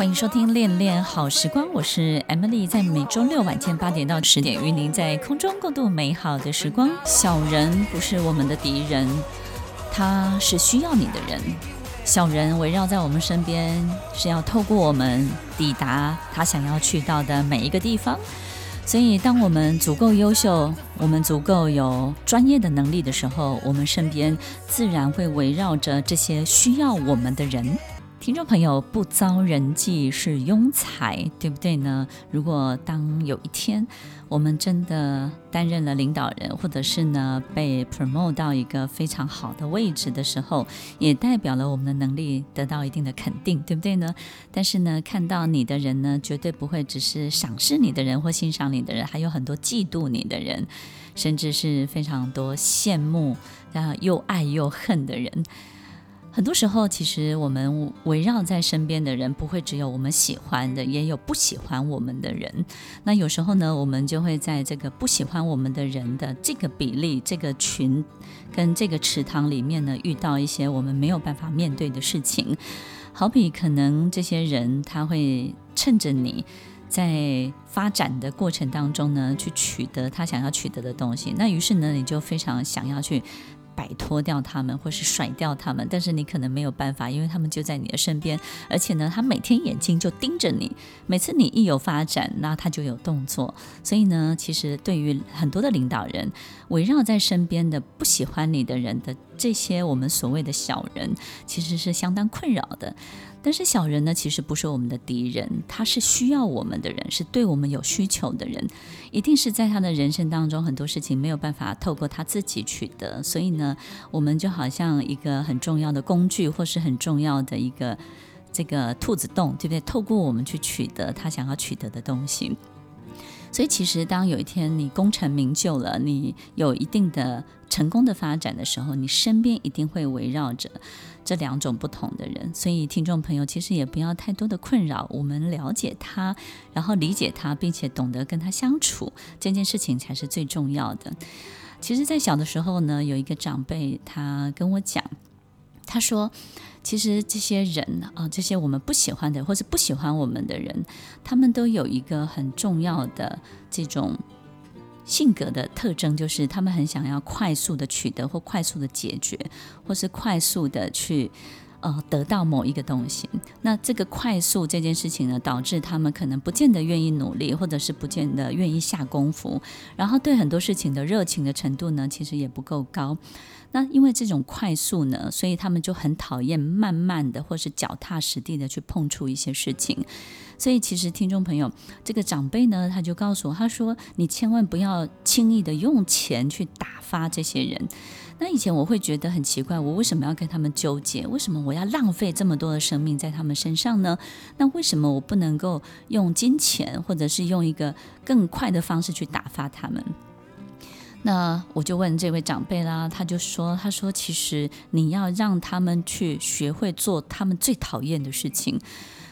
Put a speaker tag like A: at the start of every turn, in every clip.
A: 欢迎收听《恋恋好时光》，我是 Emily，在每周六晚间八点到十点，与您在空中共度美好的时光。小人不是我们的敌人，他是需要你的人。小人围绕在我们身边，是要透过我们抵达他想要去到的每一个地方。所以，当我们足够优秀，我们足够有专业的能力的时候，我们身边自然会围绕着这些需要我们的人。听众朋友，不遭人忌是庸才，对不对呢？如果当有一天我们真的担任了领导人，或者是呢被 promote 到一个非常好的位置的时候，也代表了我们的能力得到一定的肯定，对不对呢？但是呢，看到你的人呢，绝对不会只是赏识你的人或欣赏你的人，还有很多嫉妒你的人，甚至是非常多羡慕，然后又爱又恨的人。很多时候，其实我们围绕在身边的人，不会只有我们喜欢的，也有不喜欢我们的人。那有时候呢，我们就会在这个不喜欢我们的人的这个比例、这个群跟这个池塘里面呢，遇到一些我们没有办法面对的事情。好比可能这些人他会趁着你在发展的过程当中呢，去取得他想要取得的东西。那于是呢，你就非常想要去。摆脱掉他们，或是甩掉他们，但是你可能没有办法，因为他们就在你的身边，而且呢，他每天眼睛就盯着你，每次你一有发展，那他就有动作。所以呢，其实对于很多的领导人，围绕在身边的不喜欢你的人的这些我们所谓的小人，其实是相当困扰的。但是小人呢，其实不是我们的敌人，他是需要我们的人，是对我们有需求的人，一定是在他的人生当中很多事情没有办法透过他自己取得，所以呢，我们就好像一个很重要的工具，或是很重要的一个这个兔子洞，对不对？透过我们去取得他想要取得的东西。所以，其实当有一天你功成名就了，你有一定的成功的发展的时候，你身边一定会围绕着这两种不同的人。所以，听众朋友其实也不要太多的困扰，我们了解他，然后理解他，并且懂得跟他相处，这件事情才是最重要的。其实，在小的时候呢，有一个长辈他跟我讲，他说。其实这些人啊，这些我们不喜欢的，或是不喜欢我们的人，他们都有一个很重要的这种性格的特征，就是他们很想要快速的取得，或快速的解决，或是快速的去呃得到某一个东西。那这个快速这件事情呢，导致他们可能不见得愿意努力，或者是不见得愿意下功夫，然后对很多事情的热情的程度呢，其实也不够高。那因为这种快速呢，所以他们就很讨厌慢慢的或是脚踏实地的去碰触一些事情。所以其实听众朋友，这个长辈呢，他就告诉我，他说：“你千万不要轻易的用钱去打发这些人。”那以前我会觉得很奇怪，我为什么要跟他们纠结？为什么我要浪费这么多的生命在他们身上呢？那为什么我不能够用金钱，或者是用一个更快的方式去打发他们？那我就问这位长辈啦，他就说：“他说，其实你要让他们去学会做他们最讨厌的事情，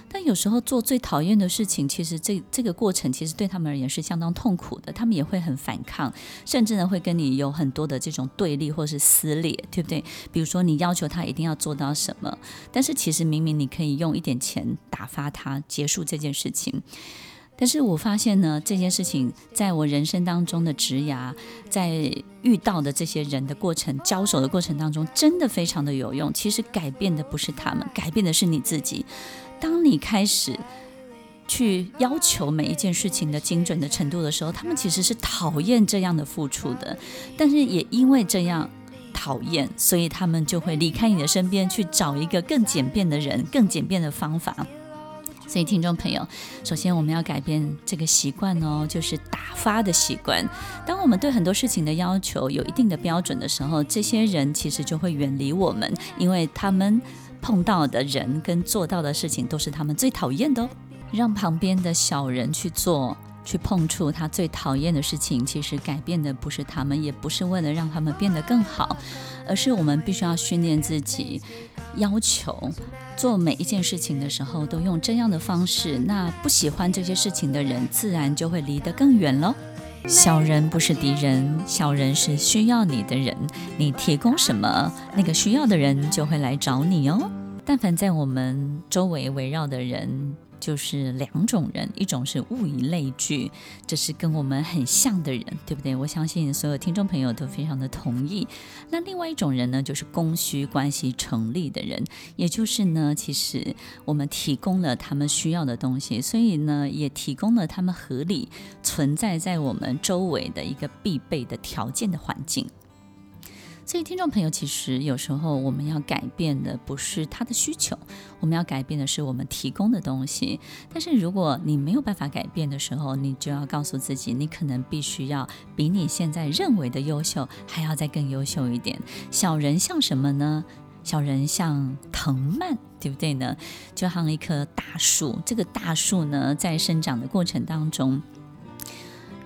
A: 但有时候做最讨厌的事情，其实这这个过程其实对他们而言是相当痛苦的，他们也会很反抗，甚至呢会跟你有很多的这种对立或是撕裂，对不对？比如说你要求他一定要做到什么，但是其实明明你可以用一点钱打发他，结束这件事情。”但是我发现呢，这件事情在我人生当中的职涯，在遇到的这些人的过程、交手的过程当中，真的非常的有用。其实改变的不是他们，改变的是你自己。当你开始去要求每一件事情的精准的程度的时候，他们其实是讨厌这样的付出的。但是也因为这样讨厌，所以他们就会离开你的身边，去找一个更简便的人、更简便的方法。所以，听众朋友，首先我们要改变这个习惯哦，就是打发的习惯。当我们对很多事情的要求有一定的标准的时候，这些人其实就会远离我们，因为他们碰到的人跟做到的事情都是他们最讨厌的哦。让旁边的小人去做。去碰触他最讨厌的事情，其实改变的不是他们，也不是为了让他们变得更好，而是我们必须要训练自己，要求做每一件事情的时候都用这样的方式。那不喜欢这些事情的人，自然就会离得更远喽。小人不是敌人，小人是需要你的人，你提供什么，那个需要的人就会来找你哦。但凡在我们周围围绕的人。就是两种人，一种是物以类聚，这是跟我们很像的人，对不对？我相信所有听众朋友都非常的同意。那另外一种人呢，就是供需关系成立的人，也就是呢，其实我们提供了他们需要的东西，所以呢，也提供了他们合理存在在我们周围的一个必备的条件的环境。所以，听众朋友，其实有时候我们要改变的不是他的需求，我们要改变的是我们提供的东西。但是，如果你没有办法改变的时候，你就要告诉自己，你可能必须要比你现在认为的优秀还要再更优秀一点。小人像什么呢？小人像藤蔓，对不对呢？就像一棵大树，这个大树呢，在生长的过程当中。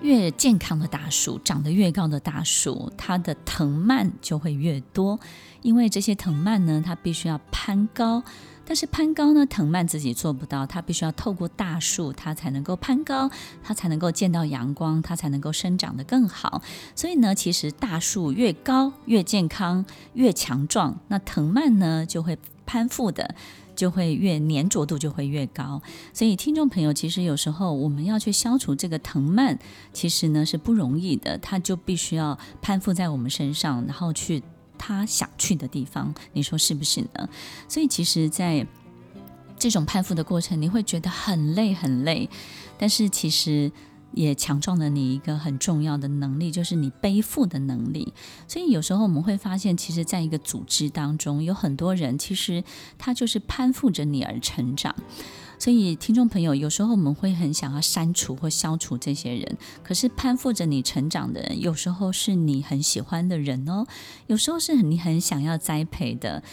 A: 越健康的大树，长得越高的大树，它的藤蔓就会越多。因为这些藤蔓呢，它必须要攀高，但是攀高呢，藤蔓自己做不到，它必须要透过大树，它才能够攀高，它才能够见到阳光，它才能够生长得更好。所以呢，其实大树越高、越健康、越强壮，那藤蔓呢就会攀附的。就会越粘着度就会越高，所以听众朋友，其实有时候我们要去消除这个藤蔓，其实呢是不容易的，它就必须要攀附在我们身上，然后去他想去的地方，你说是不是呢？所以其实，在这种攀附的过程，你会觉得很累很累，但是其实。也强壮了你一个很重要的能力，就是你背负的能力。所以有时候我们会发现，其实在一个组织当中，有很多人，其实他就是攀附着你而成长。所以听众朋友，有时候我们会很想要删除或消除这些人，可是攀附着你成长的人，有时候是你很喜欢的人哦，有时候是你很想要栽培的。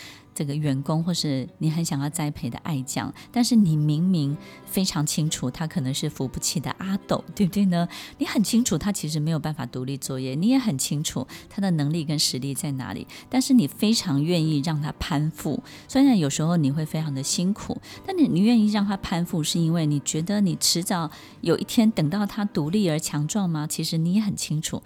A: 这个员工，或是你很想要栽培的爱将，但是你明明非常清楚，他可能是扶不起的阿斗，对不对呢？你很清楚他其实没有办法独立作业，你也很清楚他的能力跟实力在哪里，但是你非常愿意让他攀附。虽然有时候你会非常的辛苦，但你你愿意让他攀附，是因为你觉得你迟早有一天等到他独立而强壮吗？其实你也很清楚。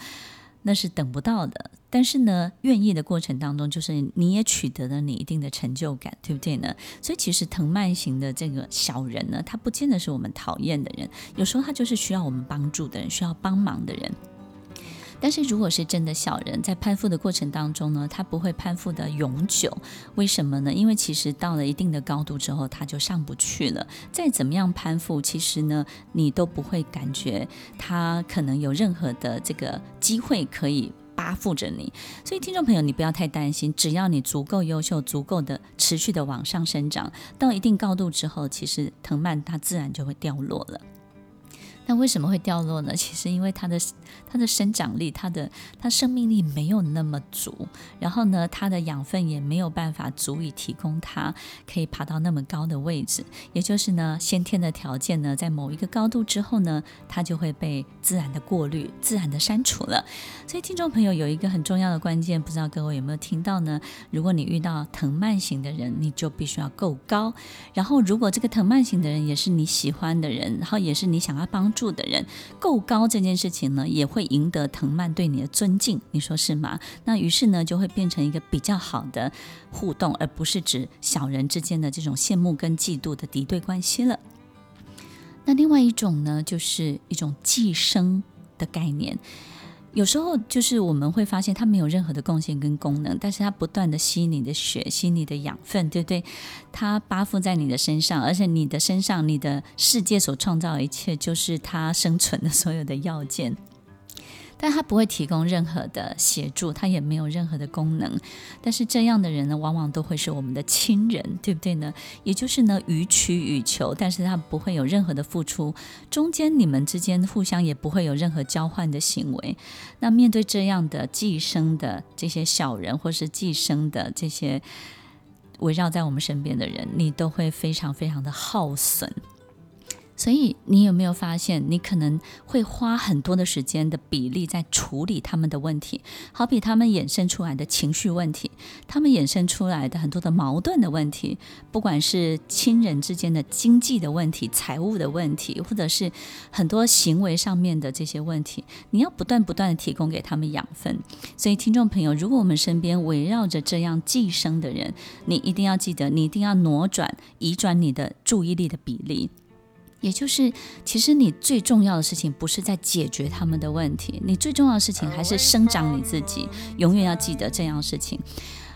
A: 那是等不到的，但是呢，愿意的过程当中，就是你也取得了你一定的成就感，对不对呢？所以其实藤蔓型的这个小人呢，他不见得是我们讨厌的人，有时候他就是需要我们帮助的人，需要帮忙的人。但是如果是真的小人，在攀附的过程当中呢，他不会攀附的永久。为什么呢？因为其实到了一定的高度之后，他就上不去了。再怎么样攀附，其实呢，你都不会感觉他可能有任何的这个机会可以扒附着你。所以听众朋友，你不要太担心，只要你足够优秀，足够的持续的往上生长，到一定高度之后，其实藤蔓它自然就会掉落了。那为什么会掉落呢？其实因为它的它的生长力，它的它生命力没有那么足，然后呢，它的养分也没有办法足以提供它可以爬到那么高的位置。也就是呢，先天的条件呢，在某一个高度之后呢，它就会被自然的过滤、自然的删除了。所以，听众朋友有一个很重要的关键，不知道各位有没有听到呢？如果你遇到藤蔓型的人，你就必须要够高。然后，如果这个藤蔓型的人也是你喜欢的人，然后也是你想要帮住的人够高，这件事情呢，也会赢得藤蔓对你的尊敬，你说是吗？那于是呢，就会变成一个比较好的互动，而不是指小人之间的这种羡慕跟嫉妒的敌对关系了。那另外一种呢，就是一种寄生的概念。有时候就是我们会发现它没有任何的贡献跟功能，但是它不断的吸你的血，吸你的养分，对不对？它扒附在你的身上，而且你的身上，你的世界所创造的一切，就是它生存的所有的要件。但他不会提供任何的协助，他也没有任何的功能。但是这样的人呢，往往都会是我们的亲人，对不对呢？也就是呢，予取予求，但是他不会有任何的付出，中间你们之间互相也不会有任何交换的行为。那面对这样的寄生的这些小人，或是寄生的这些围绕在我们身边的人，你都会非常非常的耗损。所以，你有没有发现，你可能会花很多的时间的比例在处理他们的问题？好比他们衍生出来的情绪问题，他们衍生出来的很多的矛盾的问题，不管是亲人之间的经济的问题、财务的问题，或者是很多行为上面的这些问题，你要不断不断的提供给他们养分。所以，听众朋友，如果我们身边围绕着这样寄生的人，你一定要记得，你一定要挪转、移转你的注意力的比例。也就是，其实你最重要的事情不是在解决他们的问题，你最重要的事情还是生长你自己。永远要记得这样的事情。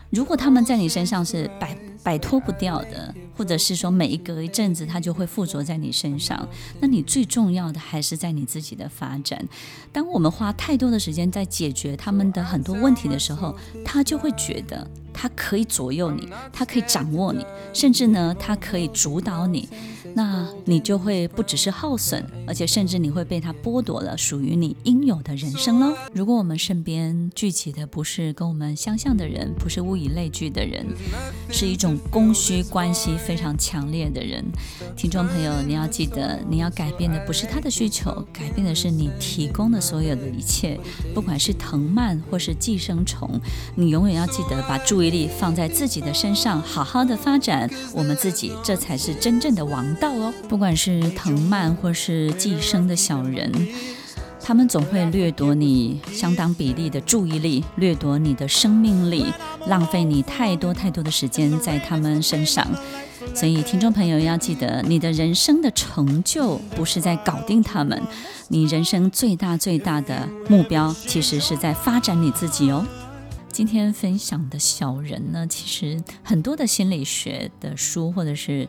A: 如果他们在你身上是摆摆脱不掉的，或者是说每一隔一阵子他就会附着在你身上，那你最重要的还是在你自己的发展。当我们花太多的时间在解决他们的很多问题的时候，他就会觉得他可以左右你，他可以掌握你，甚至呢，他可以主导你。那你就会不只是耗损，而且甚至你会被他剥夺了属于你应有的人生喽。如果我们身边聚集的不是跟我们相像的人，不是物以类聚的人，是一种供需关系非常强烈的人，听众朋友，你要记得，你要改变的不是他的需求，改变的是你提供的所有的一切，不管是藤蔓或是寄生虫，你永远要记得把注意力放在自己的身上，好好的发展我们自己，这才是真正的王道。不管是藤蔓或是寄生的小人，他们总会掠夺你相当比例的注意力，掠夺你的生命力，浪费你太多太多的时间在他们身上。所以，听众朋友要记得，你的人生的成就不是在搞定他们，你人生最大最大的目标其实是在发展你自己哦。今天分享的小人呢，其实很多的心理学的书或者是。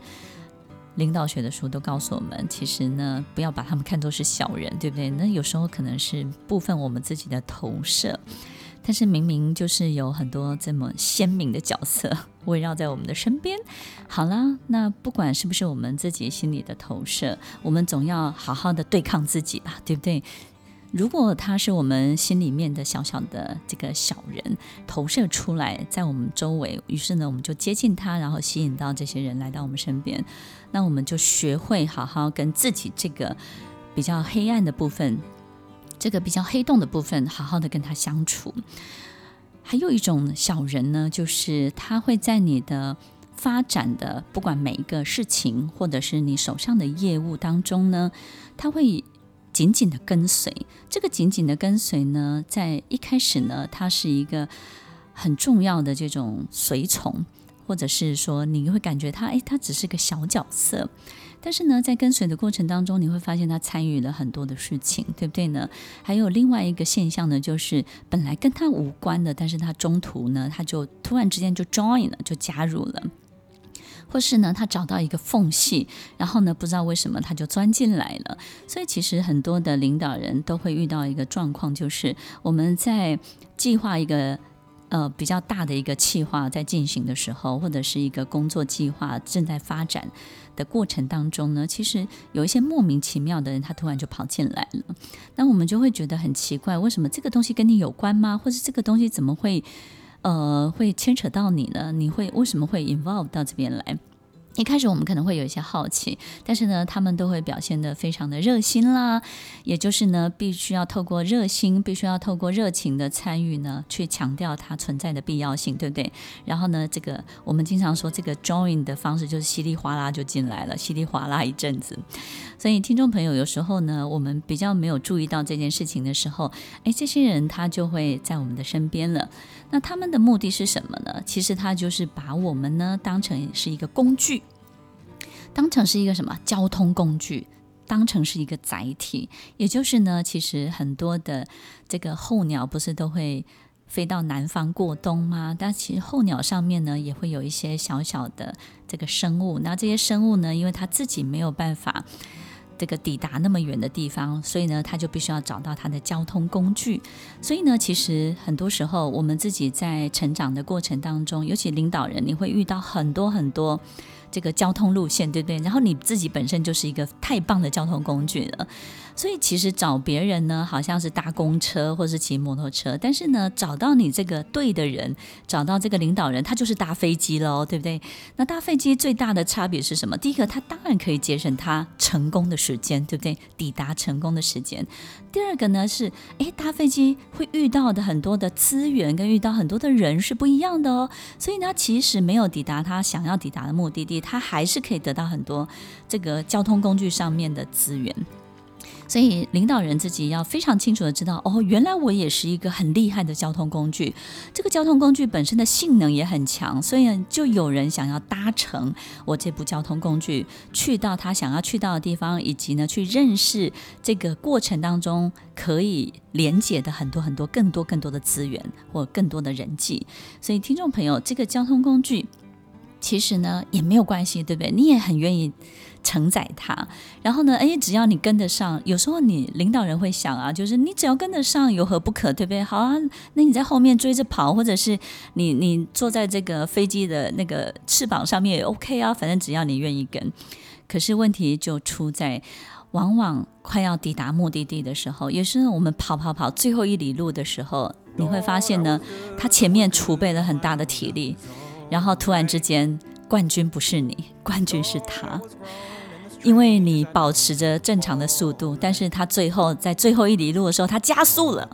A: 领导学的书都告诉我们，其实呢，不要把他们看作是小人，对不对？那有时候可能是部分我们自己的投射，但是明明就是有很多这么鲜明的角色围绕在我们的身边。好啦，那不管是不是我们自己心里的投射，我们总要好好的对抗自己吧，对不对？如果他是我们心里面的小小的这个小人投射出来在我们周围，于是呢，我们就接近他，然后吸引到这些人来到我们身边。那我们就学会好好跟自己这个比较黑暗的部分，这个比较黑洞的部分，好好的跟他相处。还有一种小人呢，就是他会在你的发展的不管每一个事情，或者是你手上的业务当中呢，他会。紧紧的跟随，这个紧紧的跟随呢，在一开始呢，它是一个很重要的这种随从，或者是说你会感觉他，哎，他只是个小角色。但是呢，在跟随的过程当中，你会发现他参与了很多的事情，对不对呢？还有另外一个现象呢，就是本来跟他无关的，但是他中途呢，他就突然之间就 join 了，就加入了。或是呢，他找到一个缝隙，然后呢，不知道为什么他就钻进来了。所以其实很多的领导人都会遇到一个状况，就是我们在计划一个呃比较大的一个计划在进行的时候，或者是一个工作计划正在发展的过程当中呢，其实有一些莫名其妙的人，他突然就跑进来了。那我们就会觉得很奇怪，为什么这个东西跟你有关吗？或者这个东西怎么会？呃，会牵扯到你呢？你会为什么会 involve 到这边来？一开始我们可能会有一些好奇，但是呢，他们都会表现得非常的热心啦。也就是呢，必须要透过热心，必须要透过热情的参与呢，去强调它存在的必要性，对不对？然后呢，这个我们经常说这个 join 的方式就是稀里哗啦就进来了，稀里哗啦一阵子。所以听众朋友，有时候呢，我们比较没有注意到这件事情的时候，哎，这些人他就会在我们的身边了。那他们的目的是什么呢？其实他就是把我们呢当成是一个工具，当成是一个什么交通工具，当成是一个载体。也就是呢，其实很多的这个候鸟不是都会飞到南方过冬吗？但其实候鸟上面呢也会有一些小小的这个生物。那这些生物呢，因为它自己没有办法。这个抵达那么远的地方，所以呢，他就必须要找到他的交通工具。所以呢，其实很多时候我们自己在成长的过程当中，尤其领导人，你会遇到很多很多。这个交通路线，对不对？然后你自己本身就是一个太棒的交通工具了，所以其实找别人呢，好像是搭公车或是骑摩托车，但是呢，找到你这个对的人，找到这个领导人，他就是搭飞机喽，对不对？那搭飞机最大的差别是什么？第一个，他当然可以节省他成功的时间，对不对？抵达成功的时间。第二个呢是，诶，搭飞机会遇到的很多的资源跟遇到很多的人是不一样的哦，所以呢，其实没有抵达他想要抵达的目的地，他还是可以得到很多这个交通工具上面的资源。所以领导人自己要非常清楚的知道，哦，原来我也是一个很厉害的交通工具。这个交通工具本身的性能也很强，所以就有人想要搭乘我这部交通工具去到他想要去到的地方，以及呢去认识这个过程当中可以连接的很多很多更多更多的资源或更多的人际。所以听众朋友，这个交通工具其实呢也没有关系，对不对？你也很愿意。承载它，然后呢？哎，只要你跟得上，有时候你领导人会想啊，就是你只要跟得上，有何不可，对不对？好啊，那你在后面追着跑，或者是你你坐在这个飞机的那个翅膀上面也 OK 啊，反正只要你愿意跟。可是问题就出在，往往快要抵达目的地的时候，也是我们跑跑跑最后一里路的时候，你会发现呢，他前面储备了很大的体力，然后突然之间。冠军不是你，冠军是他，因为你保持着正常的速度，但是他最后在最后一里路的时候，他加速了，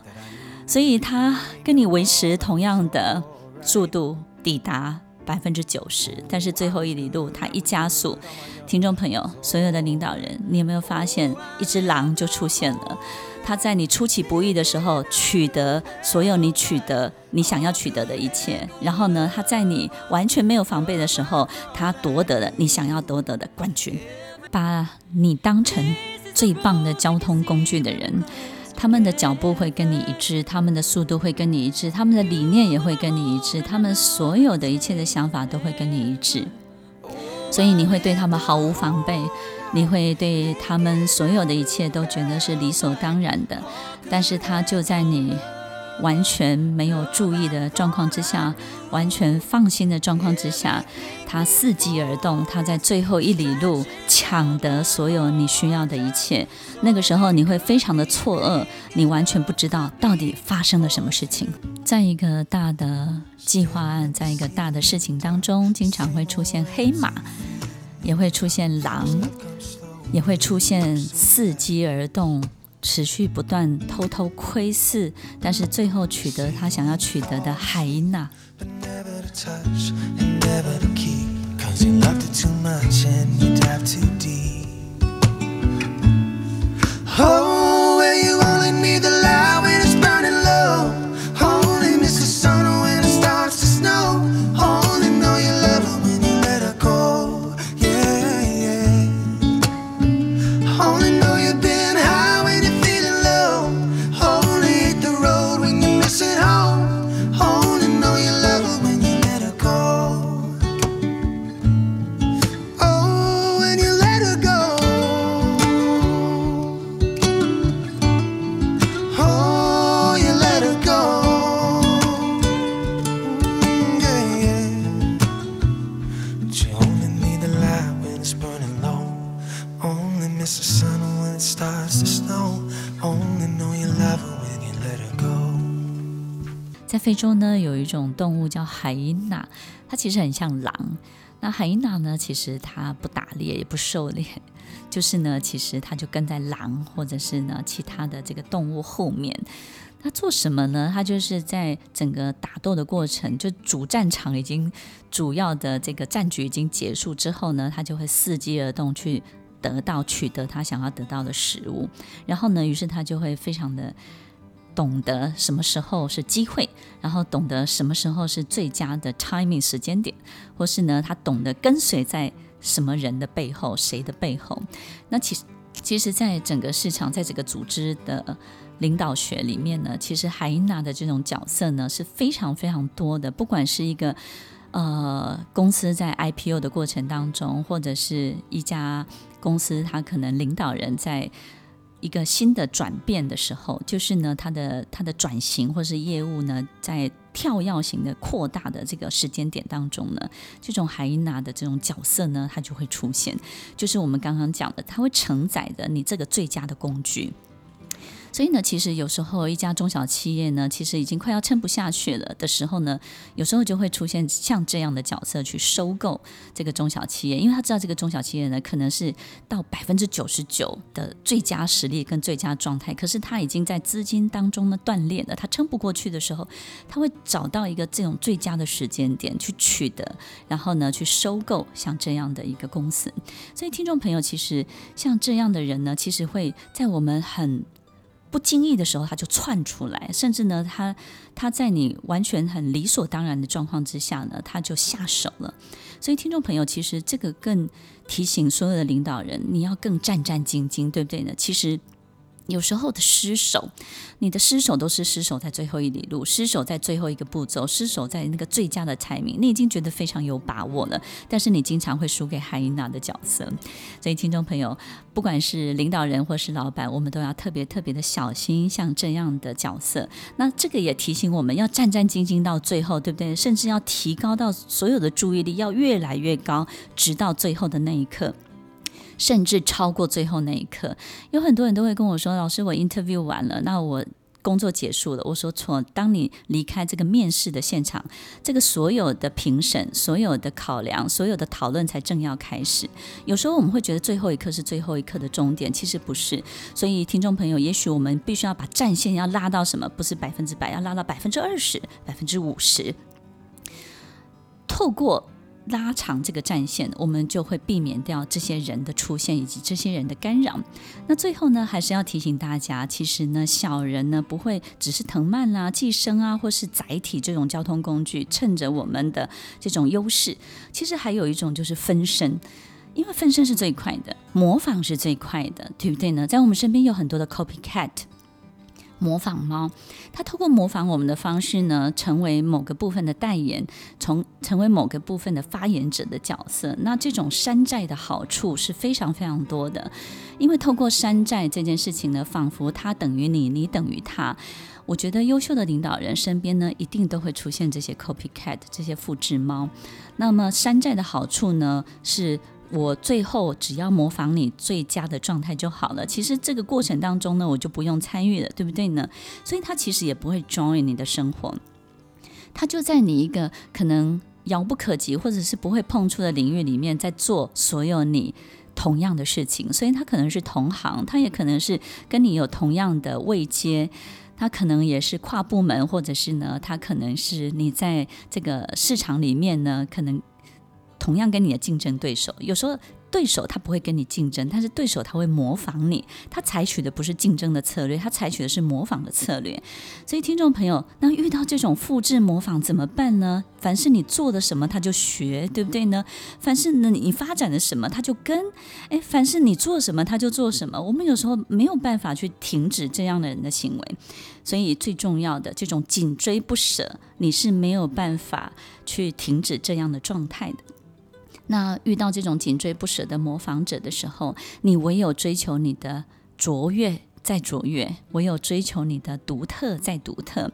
A: 所以他跟你维持同样的速度抵达百分之九十，但是最后一里路他一加速，听众朋友，所有的领导人，你有没有发现一只狼就出现了？他在你出其不意的时候取得所有你取得你想要取得的一切，然后呢，他在你完全没有防备的时候，他夺得了你想要夺得的冠军。把你当成最棒的交通工具的人，他们的脚步会跟你一致，他们的速度会跟你一致，他们的理念也会跟你一致，他们所有的一切的想法都会跟你一致，所以你会对他们毫无防备。你会对他们所有的一切都觉得是理所当然的，但是他就在你完全没有注意的状况之下，完全放心的状况之下，他伺机而动，他在最后一里路抢得所有你需要的一切。那个时候你会非常的错愕，你完全不知道到底发生了什么事情。在一个大的计划案，在一个大的事情当中，经常会出现黑马。也会出现狼，也会出现伺机而动、持续不断、偷偷窥视，但是最后取得他想要取得的海因娜。在非洲呢，有一种动物叫海因娜，它其实很像狼。那海因娜呢，其实它不打猎，也不狩猎，就是呢，其实它就跟在狼或者是呢其他的这个动物后面。它做什么呢？它就是在整个打斗的过程，就主战场已经主要的这个战局已经结束之后呢，它就会伺机而动，去得到取得它想要得到的食物。然后呢，于是它就会非常的。懂得什么时候是机会，然后懂得什么时候是最佳的 timing 时间点，或是呢，他懂得跟随在什么人的背后，谁的背后。那其实，其实，在整个市场，在这个组织的领导学里面呢，其实海娜的这种角色呢是非常非常多的。不管是一个呃，公司在 IPO 的过程当中，或者是一家公司，他可能领导人在一个新的转变的时候，就是呢，它的它的转型或是业务呢，在跳跃型的扩大的这个时间点当中呢，这种海因娜的这种角色呢，它就会出现，就是我们刚刚讲的，它会承载着你这个最佳的工具。所以呢，其实有时候一家中小企业呢，其实已经快要撑不下去了的时候呢，有时候就会出现像这样的角色去收购这个中小企业，因为他知道这个中小企业呢，可能是到百分之九十九的最佳实力跟最佳状态，可是他已经在资金当中呢断裂了，他撑不过去的时候，他会找到一个这种最佳的时间点去取得，然后呢去收购像这样的一个公司。所以听众朋友，其实像这样的人呢，其实会在我们很不经意的时候，他就窜出来，甚至呢，他他在你完全很理所当然的状况之下呢，他就下手了。所以，听众朋友，其实这个更提醒所有的领导人，你要更战战兢兢，对不对呢？其实。有时候的失手，你的失手都是失手在最后一里路，失手在最后一个步骤，失手在那个最佳的排名，你已经觉得非常有把握了，但是你经常会输给海伊娜的角色。所以，听众朋友，不管是领导人或是老板，我们都要特别特别的小心，像这样的角色。那这个也提醒我们要战战兢兢到最后，对不对？甚至要提高到所有的注意力要越来越高，直到最后的那一刻。甚至超过最后那一刻，有很多人都会跟我说：“老师，我 interview 完了，那我工作结束了。”我说错，当你离开这个面试的现场，这个所有的评审、所有的考量、所有的讨论才正要开始。有时候我们会觉得最后一刻是最后一刻的终点，其实不是。所以，听众朋友，也许我们必须要把战线要拉到什么？不是百分之百，要拉到百分之二十、百分之五十，透过。拉长这个战线，我们就会避免掉这些人的出现以及这些人的干扰。那最后呢，还是要提醒大家，其实呢，小人呢不会只是藤蔓啦、寄生啊，或是载体这种交通工具，趁着我们的这种优势，其实还有一种就是分身，因为分身是最快的，模仿是最快的，对不对呢？在我们身边有很多的 copycat。模仿猫，它透过模仿我们的方式呢，成为某个部分的代言，从成为某个部分的发言者的角色。那这种山寨的好处是非常非常多的，因为透过山寨这件事情呢，仿佛它等于你，你等于它。我觉得优秀的领导人身边呢，一定都会出现这些 copycat 这些复制猫。那么山寨的好处呢，是。我最后只要模仿你最佳的状态就好了。其实这个过程当中呢，我就不用参与了，对不对呢？所以他其实也不会 join 你的生活，他就在你一个可能遥不可及或者是不会碰触的领域里面，在做所有你同样的事情。所以他可能是同行，他也可能是跟你有同样的位阶，他可能也是跨部门，或者是呢，他可能是你在这个市场里面呢，可能。同样跟你的竞争对手，有时候对手他不会跟你竞争，但是对手他会模仿你，他采取的不是竞争的策略，他采取的是模仿的策略。所以听众朋友，那遇到这种复制模仿怎么办呢？凡是你做的什么，他就学，对不对呢？凡是呢你发展的什么，他就跟。诶，凡是你做什么，他就做什么。我们有时候没有办法去停止这样的人的行为，所以最重要的这种紧追不舍，你是没有办法去停止这样的状态的。那遇到这种紧追不舍的模仿者的时候，你唯有追求你的卓越再卓越，唯有追求你的独特再独特。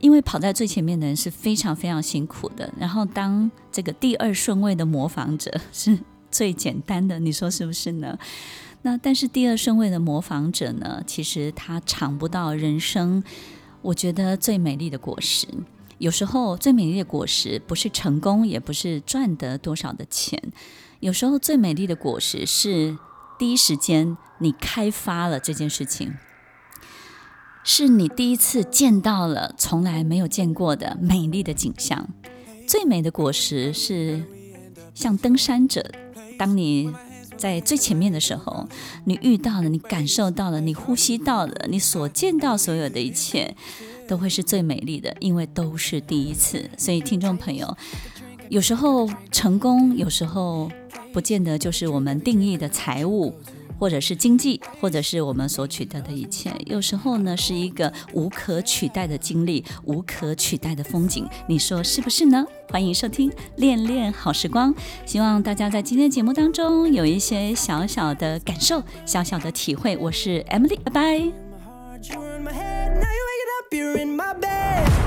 A: 因为跑在最前面的人是非常非常辛苦的，然后当这个第二顺位的模仿者是最简单的，你说是不是呢？那但是第二顺位的模仿者呢，其实他尝不到人生，我觉得最美丽的果实。有时候最美丽的果实不是成功，也不是赚得多少的钱。有时候最美丽的果实是第一时间你开发了这件事情，是你第一次见到了从来没有见过的美丽的景象。最美的果实是像登山者，当你在最前面的时候，你遇到了，你感受到了，你呼吸到了，你所见到所有的一切。都会是最美丽的，因为都是第一次。所以，听众朋友，有时候成功，有时候不见得就是我们定义的财务，或者是经济，或者是我们所取得的一切，有时候呢是一个无可取代的经历，无可取代的风景。你说是不是呢？欢迎收听《恋恋好时光》，希望大家在今天节目当中有一些小小的感受，小小的体会。我是 Emily，拜拜。you're in my bed.